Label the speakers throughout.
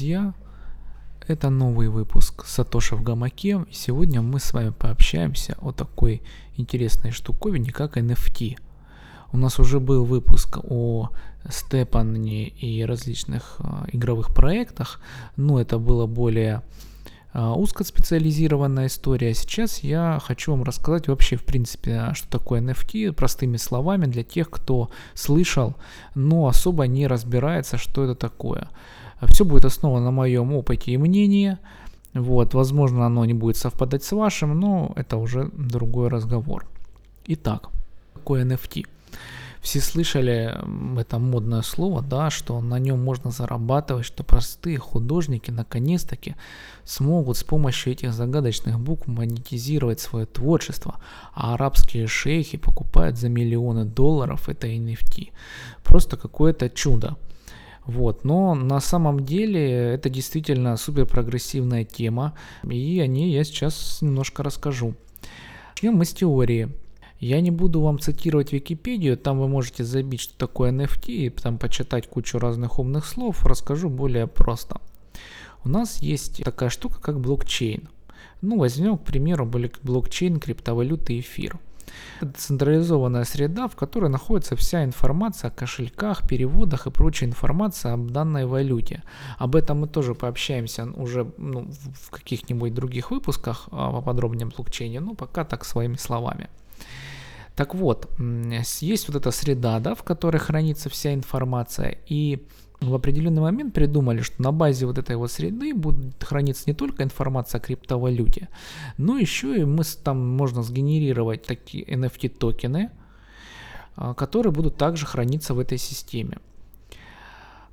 Speaker 1: друзья! Это новый выпуск Сатоши в гамаке. И сегодня мы с вами пообщаемся о такой интересной штуковине, как NFT. У нас уже был выпуск о Степане и различных э, игровых проектах, но это было более узкоспециализированная история. Сейчас я хочу вам рассказать вообще, в принципе, что такое NFT, простыми словами, для тех, кто слышал, но особо не разбирается, что это такое. Все будет основано на моем опыте и мнении. Вот, возможно, оно не будет совпадать с вашим, но это уже другой разговор. Итак, какое NFT? Все слышали это модное слово, да, что на нем можно зарабатывать, что простые художники наконец-таки смогут с помощью этих загадочных букв монетизировать свое творчество, а арабские шейхи покупают за миллионы долларов это NFT. Просто какое-то чудо. Вот. Но на самом деле это действительно супер прогрессивная тема, и о ней я сейчас немножко расскажу. Начнем мы с теории. Я не буду вам цитировать Википедию, там вы можете забить, что такое NFT, и там почитать кучу разных умных слов, расскажу более просто. У нас есть такая штука, как блокчейн. Ну, возьмем, к примеру, блокчейн криптовалюты эфир. Это централизованная среда, в которой находится вся информация о кошельках, переводах и прочая информация об данной валюте. Об этом мы тоже пообщаемся уже ну, в каких-нибудь других выпусках а, поподробнее о блокчейне, но пока так своими словами. Так вот, есть вот эта среда, да, в которой хранится вся информация, и в определенный момент придумали, что на базе вот этой вот среды будет храниться не только информация о криптовалюте, но еще и мы там можно сгенерировать такие NFT токены, а, которые будут также храниться в этой системе.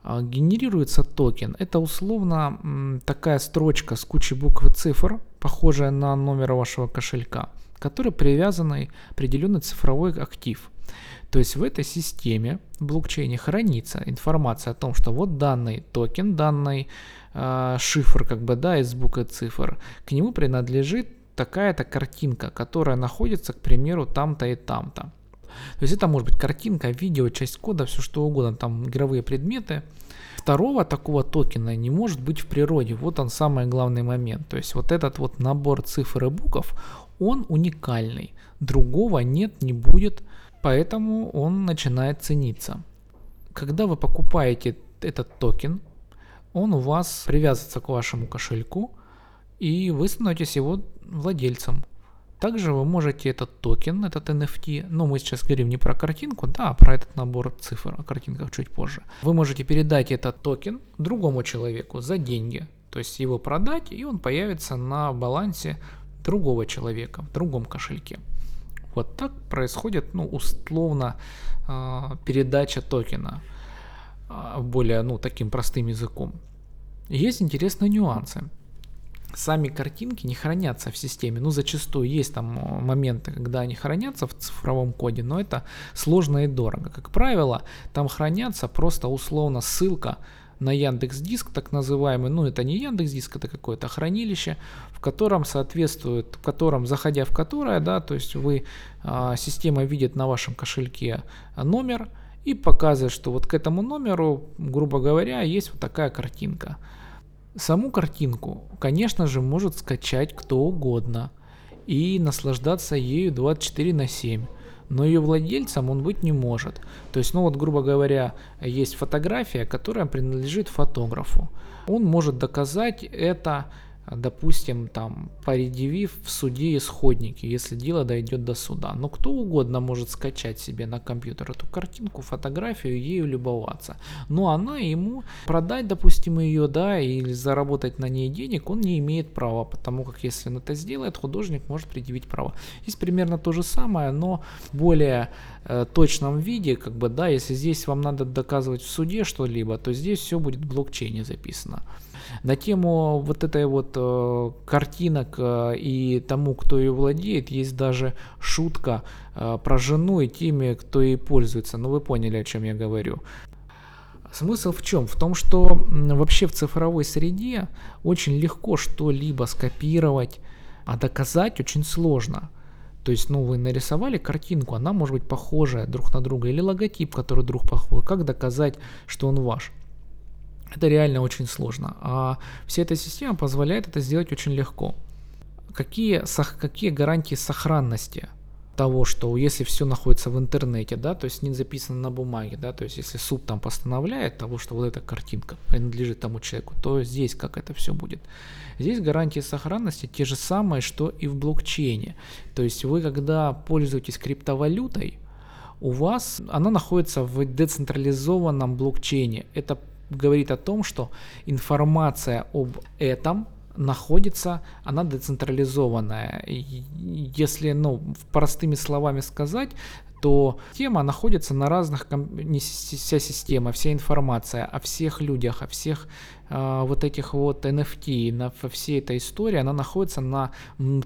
Speaker 1: А, генерируется токен. Это условно такая строчка с кучей букв и цифр, похожая на номер вашего кошелька, который привязанный определенный цифровой актив – то есть в этой системе в блокчейне хранится информация о том, что вот данный токен, данный э, шифр, как бы, да, из букв и цифр, к нему принадлежит такая-то картинка, которая находится, к примеру, там-то и там-то. То есть это может быть картинка, видео, часть кода, все что угодно, там игровые предметы. Второго такого токена не может быть в природе. Вот он самый главный момент. То есть вот этот вот набор цифр и букв, он уникальный. Другого нет, не будет поэтому он начинает цениться. Когда вы покупаете этот токен, он у вас привязывается к вашему кошельку, и вы становитесь его владельцем. Также вы можете этот токен, этот NFT, но мы сейчас говорим не про картинку, да, а про этот набор цифр, о картинках чуть позже. Вы можете передать этот токен другому человеку за деньги, то есть его продать, и он появится на балансе другого человека в другом кошельке. Вот так происходит, ну, условно, а, передача токена а, более, ну, таким простым языком. Есть интересные нюансы. Сами картинки не хранятся в системе. Ну, зачастую есть там моменты, когда они хранятся в цифровом коде, но это сложно и дорого. Как правило, там хранятся просто условно ссылка на Яндекс Диск, так называемый, ну это не Яндекс Диск, это какое-то хранилище, в котором соответствует, в котором, заходя в которое, да, то есть вы, а, система видит на вашем кошельке номер и показывает, что вот к этому номеру, грубо говоря, есть вот такая картинка. Саму картинку, конечно же, может скачать кто угодно и наслаждаться ею 24 на 7 но ее владельцем он быть не может. То есть, ну вот, грубо говоря, есть фотография, которая принадлежит фотографу. Он может доказать это допустим, там, предъявив в суде исходники, если дело дойдет до суда. Но кто угодно может скачать себе на компьютер эту картинку, фотографию, ею любоваться. Но она ему продать, допустим, ее, да, или заработать на ней денег он не имеет права, потому как если он это сделает, художник может предъявить право. Здесь примерно то же самое, но более э, точном виде, как бы, да, если здесь вам надо доказывать в суде что-либо, то здесь все будет в блокчейне записано. На тему вот этой вот э, картинок э, и тому, кто ее владеет, есть даже шутка э, про жену и теми, кто ей пользуется. Ну вы поняли, о чем я говорю. Смысл в чем? В том, что вообще в цифровой среде очень легко что-либо скопировать, а доказать очень сложно. То есть, ну, вы нарисовали картинку, она может быть похожая друг на друга, или логотип, который друг похож. Как доказать, что он ваш? Это реально очень сложно. А вся эта система позволяет это сделать очень легко. Какие, какие гарантии сохранности того, что если все находится в интернете, да, то есть не записано на бумаге, да, то есть если суд там постановляет того, что вот эта картинка принадлежит тому человеку, то здесь как это все будет. Здесь гарантии сохранности те же самые, что и в блокчейне. То есть вы, когда пользуетесь криптовалютой, у вас она находится в децентрализованном блокчейне. Это говорит о том, что информация об этом находится, она децентрализованная. Если, ну, простыми словами сказать, то тема находится на разных, не вся система, вся информация о всех людях, о всех э, вот этих вот NFT, на, во всей этой истории, она находится на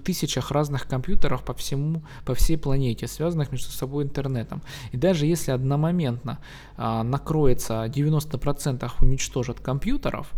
Speaker 1: тысячах разных компьютеров по всему, по всей планете, связанных между собой интернетом. И даже если одномоментно э, накроется 90% уничтожат компьютеров,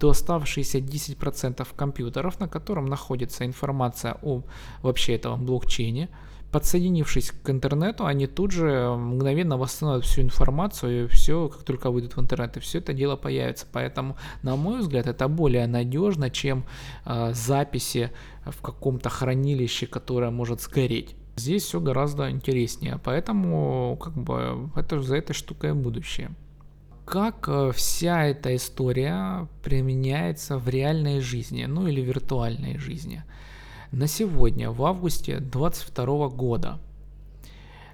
Speaker 1: то оставшиеся 10% компьютеров, на котором находится информация о вообще этом блокчейне, подсоединившись к интернету, они тут же мгновенно восстановят всю информацию, и все, как только выйдут в интернет, и все это дело появится. Поэтому, на мой взгляд, это более надежно, чем э, записи в каком-то хранилище, которое может сгореть. Здесь все гораздо интереснее, поэтому как бы это за этой штукой будущее как э, вся эта история применяется в реальной жизни, ну или виртуальной жизни. На сегодня, в августе 2022 года,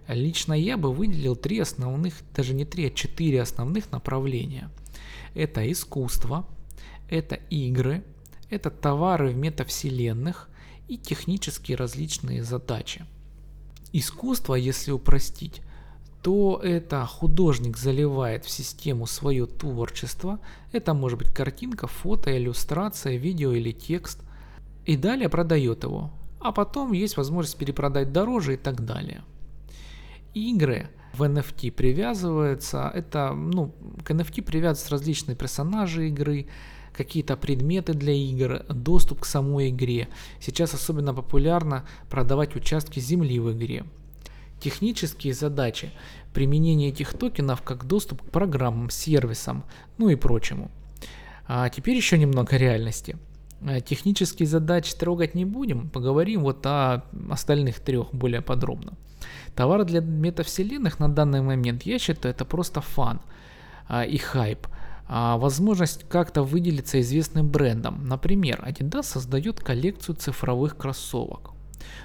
Speaker 1: лично я бы выделил три основных, даже не три, а четыре основных направления. Это искусство, это игры, это товары в метавселенных и технические различные задачи. Искусство, если упростить, то это художник заливает в систему свое творчество. Это может быть картинка, фото, иллюстрация, видео или текст. И далее продает его. А потом есть возможность перепродать дороже и так далее. Игры в NFT привязываются. Это, ну, к NFT привязываются различные персонажи игры, какие-то предметы для игр, доступ к самой игре. Сейчас особенно популярно продавать участки земли в игре. Технические задачи – применение этих токенов как доступ к программам, сервисам, ну и прочему. А теперь еще немного реальности. А, технические задачи трогать не будем, поговорим вот о остальных трех более подробно. Товар для метавселенных на данный момент, я считаю, это просто фан а, и хайп. А, возможность как-то выделиться известным брендом. Например, Adidas создает коллекцию цифровых кроссовок.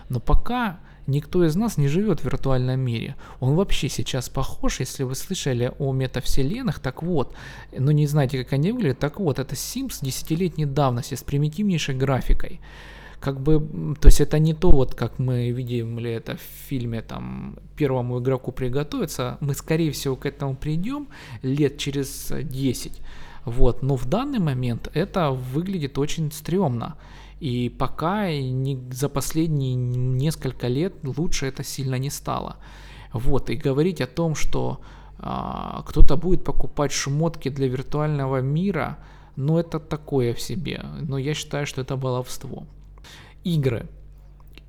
Speaker 1: Но пока Никто из нас не живет в виртуальном мире. Он вообще сейчас похож, если вы слышали о метавселенных, так вот, но не знаете, как они выглядят, так вот, это Sims десятилетней давности с примитивнейшей графикой. Как бы, то есть это не то, вот как мы видим ли это в фильме, там, первому игроку приготовиться, мы скорее всего к этому придем лет через 10, вот, но в данный момент это выглядит очень стрёмно. И пока не, за последние несколько лет лучше это сильно не стало. Вот, и говорить о том, что а, кто-то будет покупать шмотки для виртуального мира, ну это такое в себе. Но я считаю, что это баловство. Игры.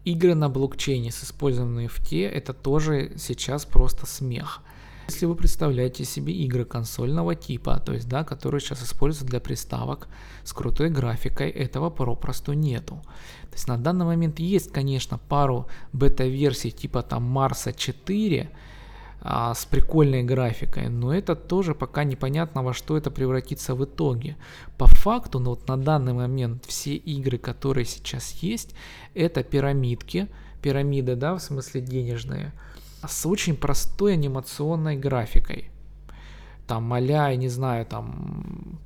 Speaker 1: Игры на блокчейне с использованием NFT это тоже сейчас просто смех. Если вы представляете себе игры консольного типа, то есть, да, которые сейчас используются для приставок с крутой графикой, этого попросту нету. То есть на данный момент есть, конечно, пару бета-версий типа там Марса 4, а, с прикольной графикой, но это тоже пока непонятно во что это превратится в итоге. По факту, ну вот на данный момент все игры, которые сейчас есть, это пирамидки, пирамиды, да, в смысле денежные, с очень простой анимационной графикой. Там а-ля, я не знаю, там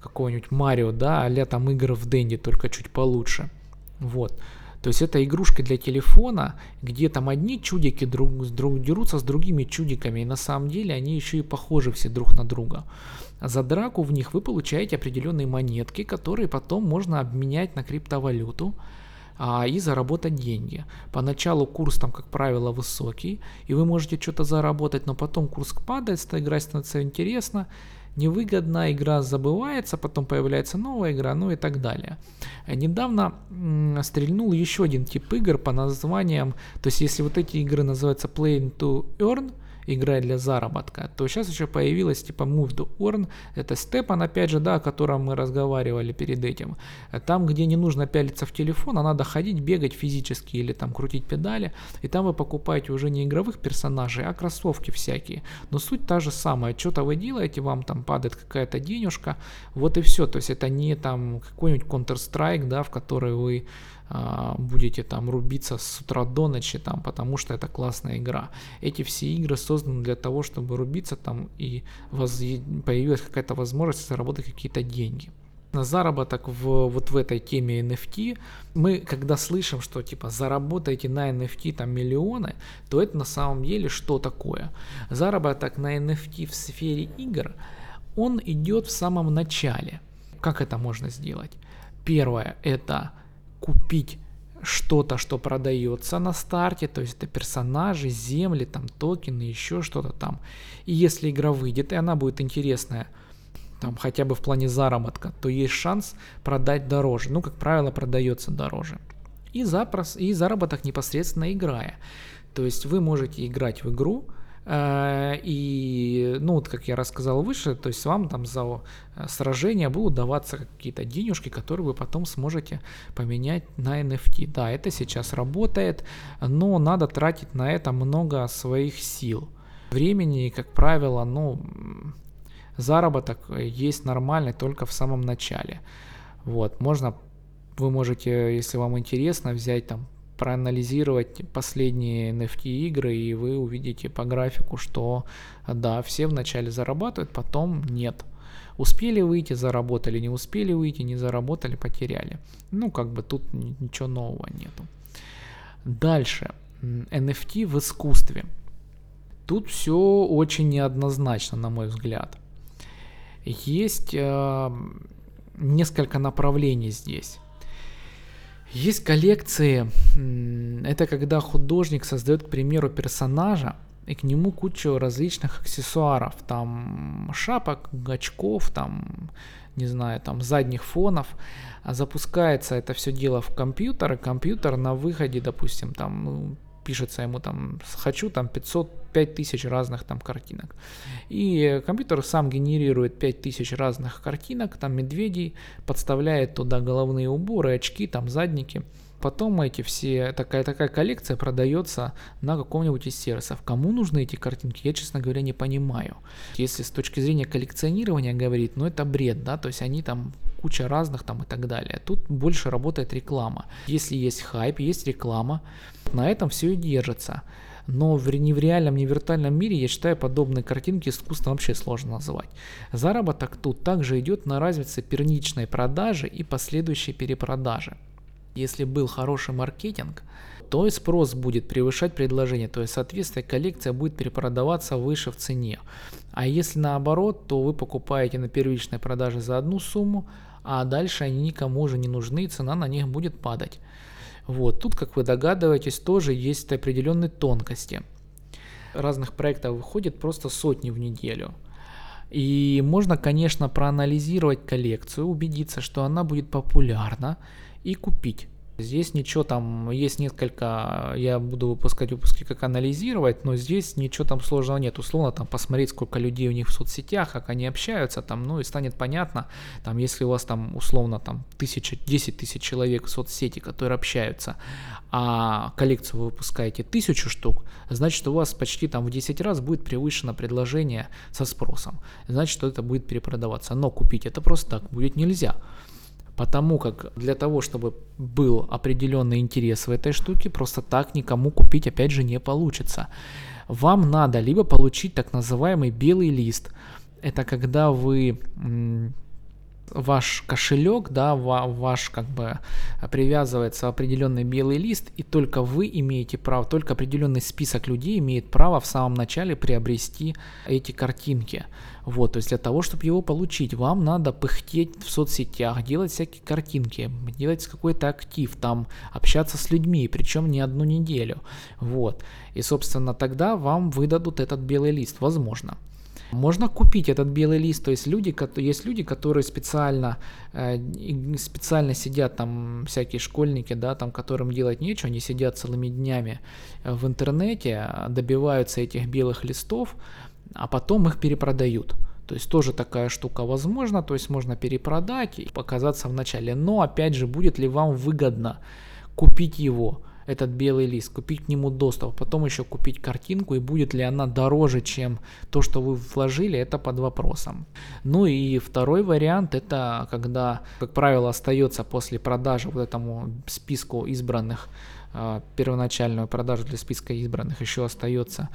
Speaker 1: какого-нибудь Марио, да, а там игры в Дэнди, только чуть получше. Вот. То есть это игрушка для телефона, где там одни чудики друг, друг, дерутся с другими чудиками, и на самом деле они еще и похожи все друг на друга. За драку в них вы получаете определенные монетки, которые потом можно обменять на криптовалюту а, и заработать деньги. Поначалу курс там, как правило, высокий, и вы можете что-то заработать, но потом курс падает, игра становится интересно, невыгодно, игра забывается, потом появляется новая игра, ну и так далее. Недавно стрельнул еще один тип игр по названиям, то есть если вот эти игры называются Playing to Earn, играть для заработка, то сейчас еще появилась типа Move to Earn, это Степан, опять же, да, о котором мы разговаривали перед этим. Там, где не нужно пялиться в телефон, а надо ходить, бегать физически или там крутить педали, и там вы покупаете уже не игровых персонажей, а кроссовки всякие. Но суть та же самая, что-то вы делаете, вам там падает какая-то денежка, вот и все, то есть это не там какой-нибудь Counter-Strike, да, в который вы будете там рубиться с утра до ночи там, потому что это классная игра. Эти все игры созданы для того, чтобы рубиться там и воз... появилась какая-то возможность заработать какие-то деньги. На заработок в, вот в этой теме NFT, мы когда слышим, что типа заработайте на NFT там миллионы, то это на самом деле что такое? Заработок на NFT в сфере игр, он идет в самом начале. Как это можно сделать? Первое это купить что-то, что продается на старте, то есть это персонажи, земли, там токены, еще что-то там. И если игра выйдет, и она будет интересная, там хотя бы в плане заработка, то есть шанс продать дороже. Ну, как правило, продается дороже. И, запрос, и заработок непосредственно играя. То есть вы можете играть в игру, и, ну, вот как я рассказал выше, то есть вам там за э, сражение будут даваться какие-то денежки, которые вы потом сможете поменять на NFT. Да, это сейчас работает, но надо тратить на это много своих сил. Времени, как правило, ну, заработок есть нормальный только в самом начале. Вот, можно, вы можете, если вам интересно, взять там проанализировать последние NFT игры, и вы увидите по графику, что да, все вначале зарабатывают, потом нет. Успели выйти, заработали, не успели выйти, не заработали, потеряли. Ну, как бы тут ничего нового нету. Дальше. NFT в искусстве. Тут все очень неоднозначно, на мой взгляд. Есть э, несколько направлений здесь. Есть коллекции, это когда художник создает, к примеру, персонажа, и к нему кучу различных аксессуаров, там шапок, очков, там, не знаю, там задних фонов. Запускается это все дело в компьютер, и компьютер на выходе, допустим, там ну, пишется ему там, хочу там 500, 5000 разных там картинок. И компьютер сам генерирует 5000 разных картинок, там медведей, подставляет туда головные уборы, очки, там задники. Потом эти все, такая, такая коллекция продается на каком-нибудь из сервисов. Кому нужны эти картинки, я, честно говоря, не понимаю. Если с точки зрения коллекционирования говорить, ну это бред, да, то есть они там куча разных там и так далее. Тут больше работает реклама. Если есть хайп, есть реклама, на этом все и держится. Но в, не в реальном, не в виртуальном мире, я считаю, подобные картинки искусством вообще сложно называть. Заработок тут также идет на развитие первичной продажи и последующей перепродажи. Если был хороший маркетинг, то и спрос будет превышать предложение, то есть, соответственно, коллекция будет перепродаваться выше в цене. А если наоборот, то вы покупаете на первичной продаже за одну сумму, а дальше они никому уже не нужны, и цена на них будет падать. Вот, тут, как вы догадываетесь, тоже есть определенные тонкости. Разных проектов выходит просто сотни в неделю. И можно, конечно, проанализировать коллекцию, убедиться, что она будет популярна и купить. Здесь ничего там, есть несколько, я буду выпускать выпуски, как анализировать, но здесь ничего там сложного нет. Условно там посмотреть, сколько людей у них в соцсетях, как они общаются там, ну и станет понятно, там если у вас там условно там тысяча, десять тысяч человек в соцсети, которые общаются, а коллекцию вы выпускаете тысячу штук, значит у вас почти там в 10 раз будет превышено предложение со спросом. Значит, что это будет перепродаваться. Но купить это просто так будет нельзя. Потому как для того, чтобы был определенный интерес в этой штуке, просто так никому купить опять же не получится. Вам надо либо получить так называемый белый лист. Это когда вы ваш кошелек, да, ваш как бы привязывается определенный белый лист, и только вы имеете право, только определенный список людей имеет право в самом начале приобрести эти картинки. Вот, то есть для того, чтобы его получить, вам надо пыхтеть в соцсетях, делать всякие картинки, делать какой-то актив, там общаться с людьми, причем не одну неделю. Вот. И, собственно, тогда вам выдадут этот белый лист, возможно. Можно купить этот белый лист, то есть люди, есть люди, которые специально, э, специально сидят там, всякие школьники, да, там, которым делать нечего, они сидят целыми днями в интернете, добиваются этих белых листов, а потом их перепродают. То есть тоже такая штука возможна, то есть можно перепродать и показаться в начале. Но опять же, будет ли вам выгодно купить его? Этот белый лист, купить к нему доступ, потом еще купить картинку и будет ли она дороже, чем то, что вы вложили, это под вопросом. Ну и второй вариант, это когда, как правило, остается после продажи вот этому списку избранных, э, первоначальную продажу для списка избранных еще остается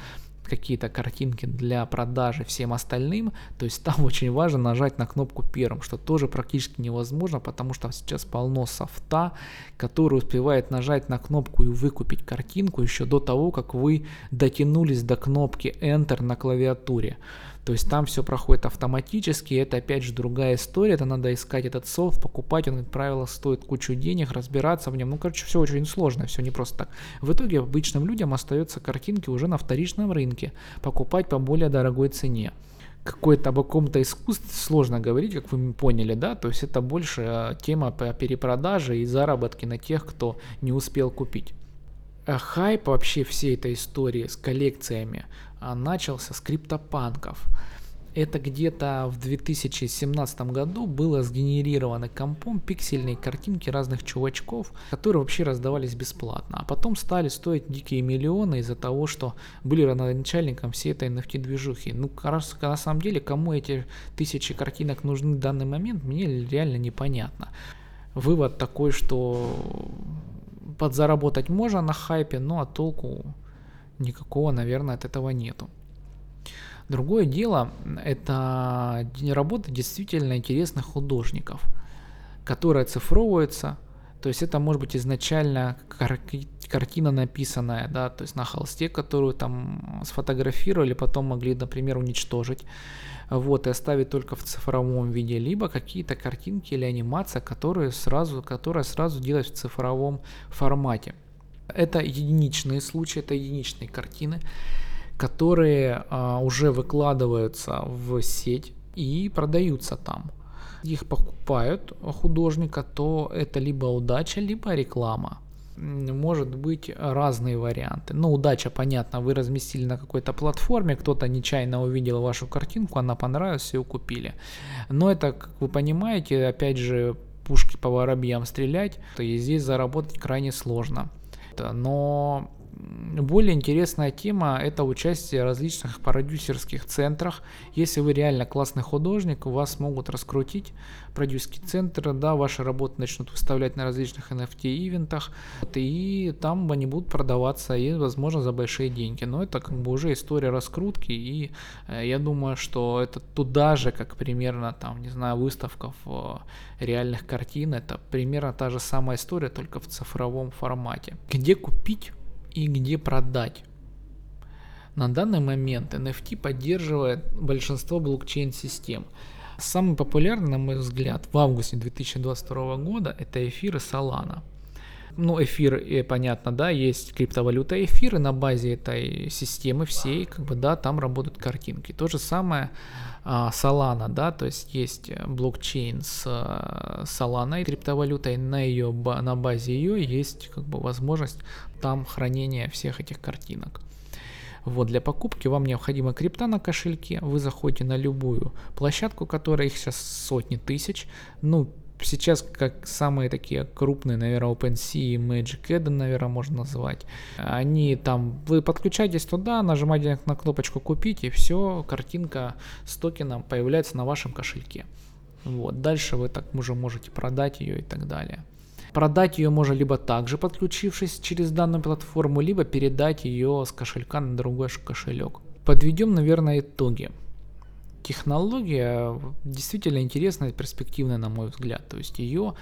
Speaker 1: какие-то картинки для продажи всем остальным, то есть там очень важно нажать на кнопку первым, что тоже практически невозможно, потому что сейчас полно софта, который успевает нажать на кнопку и выкупить картинку еще до того, как вы дотянулись до кнопки Enter на клавиатуре. То есть там все проходит автоматически, это опять же другая история, это надо искать этот софт, покупать, он, как правило, стоит кучу денег, разбираться в нем. Ну, короче, все очень сложно, все не просто так. В итоге обычным людям остаются картинки уже на вторичном рынке, покупать по более дорогой цене какой-то об каком-то искусстве сложно говорить, как вы поняли, да, то есть это больше а, тема по перепродаже и заработки на тех, кто не успел купить. А хайп вообще всей этой истории с коллекциями начался с криптопанков. Это где-то в 2017 году было сгенерировано компом пиксельные картинки разных чувачков, которые вообще раздавались бесплатно. А потом стали стоить дикие миллионы из-за того, что были родоначальником всей этой NFT-движухи. Ну, на самом деле, кому эти тысячи картинок нужны в данный момент, мне реально непонятно. Вывод такой, что подзаработать можно на хайпе, но а толку никакого, наверное, от этого нету. Другое дело, это работа действительно интересных художников, которые оцифровываются, то есть это может быть изначально кар- картина написанная, да, то есть на холсте, которую там сфотографировали, потом могли, например, уничтожить, вот, и оставить только в цифровом виде, либо какие-то картинки или анимация, которые сразу, которая сразу делать в цифровом формате. Это единичные случаи, это единичные картины, которые а, уже выкладываются в сеть и продаются там. Их покупают художника, то это либо удача, либо реклама. Может быть разные варианты. Но удача, понятно, вы разместили на какой-то платформе, кто-то нечаянно увидел вашу картинку, она понравилась, ее купили. Но это, как вы понимаете, опять же, пушки по воробьям стрелять, то и здесь заработать крайне сложно это. Но более интересная тема – это участие в различных продюсерских центрах. Если вы реально классный художник, вас могут раскрутить продюсерские центры, да, ваши работы начнут выставлять на различных NFT-ивентах, и там они будут продаваться, и, возможно, за большие деньги. Но это как бы уже история раскрутки, и э, я думаю, что это туда же, как примерно, там, не знаю, выставка в реальных картин, это примерно та же самая история, только в цифровом формате. Где купить и где продать. На данный момент NFT поддерживает большинство блокчейн-систем. Самый популярный, на мой взгляд, в августе 2022 года это эфир и Solana. Ну, эфир, и понятно, да, есть криптовалюта эфир, и на базе этой системы всей, как бы, да, там работают картинки. То же самое а, Solana, да, то есть есть блокчейн с а, Solana и криптовалютой, на, ее, на базе ее есть как бы возможность там хранения всех этих картинок. Вот, для покупки вам необходима крипта на кошельке, вы заходите на любую площадку, которая их сейчас сотни тысяч, ну, сейчас как самые такие крупные, наверное, OpenSea и Magic Eden, наверное, можно назвать. Они там, вы подключаетесь туда, нажимаете на кнопочку купить и все, картинка с токеном появляется на вашем кошельке. Вот, дальше вы так уже можете продать ее и так далее. Продать ее можно либо также подключившись через данную платформу, либо передать ее с кошелька на другой кошелек. Подведем, наверное, итоги технология действительно интересная и перспективная, на мой взгляд. То есть ее,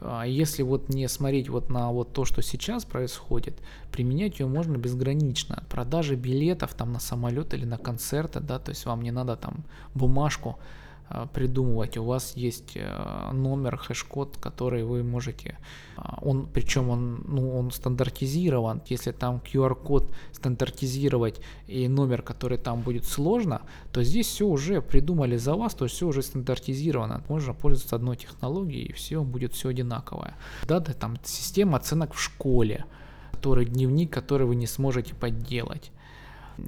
Speaker 1: а, если вот не смотреть вот на вот то, что сейчас происходит, применять ее можно безгранично. Продажи билетов там на самолет или на концерты, да, то есть вам не надо там бумажку придумывать. У вас есть э, номер, хэш-код, который вы можете, а, он, причем он, ну, он стандартизирован. Если там QR-код стандартизировать и номер, который там будет сложно, то здесь все уже придумали за вас, то есть все уже стандартизировано. Можно пользоваться одной технологией, и все будет все одинаковое. Да, да, там система оценок в школе, который дневник, который вы не сможете подделать.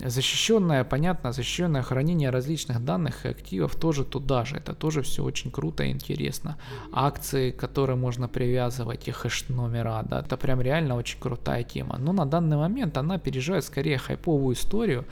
Speaker 1: Защищенное, понятно, защищенное хранение различных данных и активов тоже туда же. Это тоже все очень круто и интересно. Акции, которые можно привязывать, и хэш-номера, да, это прям реально очень крутая тема. Но на данный момент она переживает скорее хайповую историю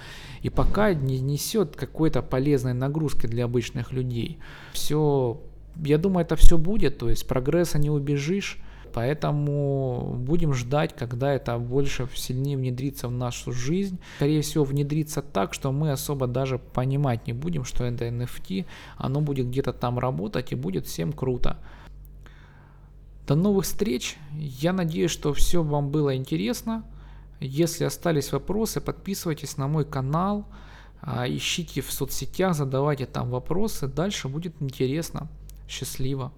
Speaker 1: и пока не несет какой-то полезной нагрузки для обычных людей. Все, я думаю, это все будет, то есть прогресса не убежишь. Поэтому будем ждать, когда это больше сильнее внедрится в нашу жизнь. Скорее всего, внедрится так, что мы особо даже понимать не будем, что это NFT. Оно будет где-то там работать и будет всем круто. До новых встреч. Я надеюсь, что все вам было интересно. Если остались вопросы, подписывайтесь на мой канал, а, ищите в соцсетях, задавайте там вопросы. Дальше будет интересно. Счастливо.